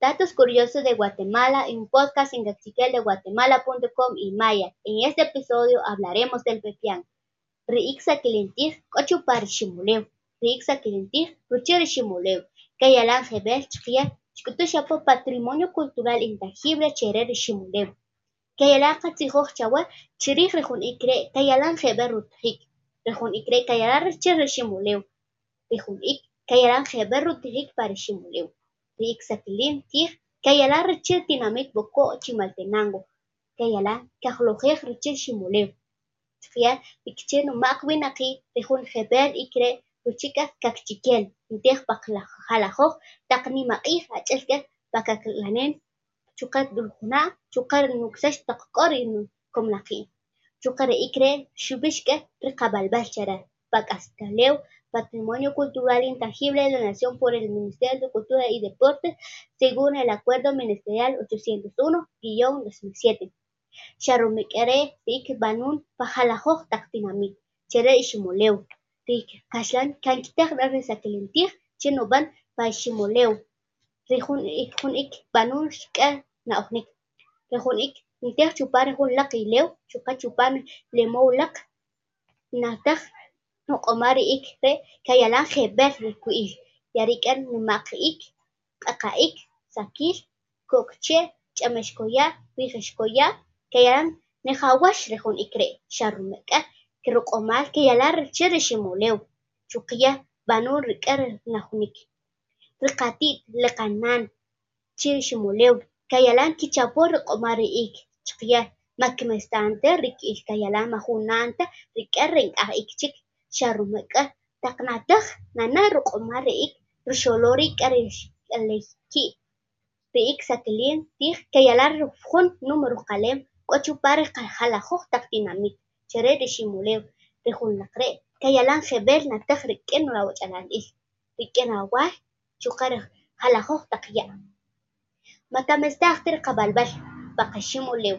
Datos curiosos de Guatemala, un podcast en de Guatemala.com y Maya. En este episodio hablaremos del pepián. Riixa Kilintir, Cochu Shimuleu. Riixa Kilintir, Rucher Shimuleu. Kayalan Jebel Chkia, Chikutushapo Patrimonio Cultural Intangible Cherer Shimuleu. Kayalan Katzihoch Chawa, Chirich Rejun Ikre, Kayalan Jebel Rutrik. Rejun Ikre, Kayalan Recher Shimuleu. Rejun Ik, Kayalan Jebel Rutrik para. riiksakilintij kayala richil tinamikboko chimaltenango, kayala kajlojej richil ximolew. Tfial ikchen umakwinaki tejun jebel ikre ruchikaj kakchikiel, intej pakjalajoj taknimakij achilkej pakakalanen chukar duljuna chukar nuksax taqkor komnaki chukar ikre xubixkej riqabalbal chara pakastalew Patrimonio Cultural Intangible de la Nación por el Ministerio de Cultura y Deportes, según el Acuerdo Ministerial 801-2007. Sharumikere tik banun pajalajoj taktinamit, chere ishimoleu, tik kaslan kankitag na risakilintir, chenoban pa ishimoleu. Rihun ik ik banun shka na ohnik. Rihun ik niteg chupar hun lak ileu, chuka chupan lemou lak, natag noqomari'ik re kayalan jebel riku'ij yarikan nimaq'iik q'aqa'ik sakil kokche ch'amexkoya uijexkoya kayalan nejawax rejun ikre xarumek'a kirroq'omal kayalan che reximoleu xuqya banun rik'ar najunik rik'atij lekanan chi riximoleu kayalan kichapo riq'omari'ik chikya makimestantej rik'ijkayalaj majunanta rik'ar renk'aj ik chik sharumeqa taqnataq nana ruq'uma re'ik rxolori k'elejki re'ik saklin tij cayalar jun número qalem k'ochupaj rajalajoq taqtinamit cheren riximoleu rejunlaqre' cayalan jeb'el nataq rik'in rawach'alanil rik'in awaj chuqa rajalajoq taq ya' matamestaj ti raqabalb'al b'aqaximoleu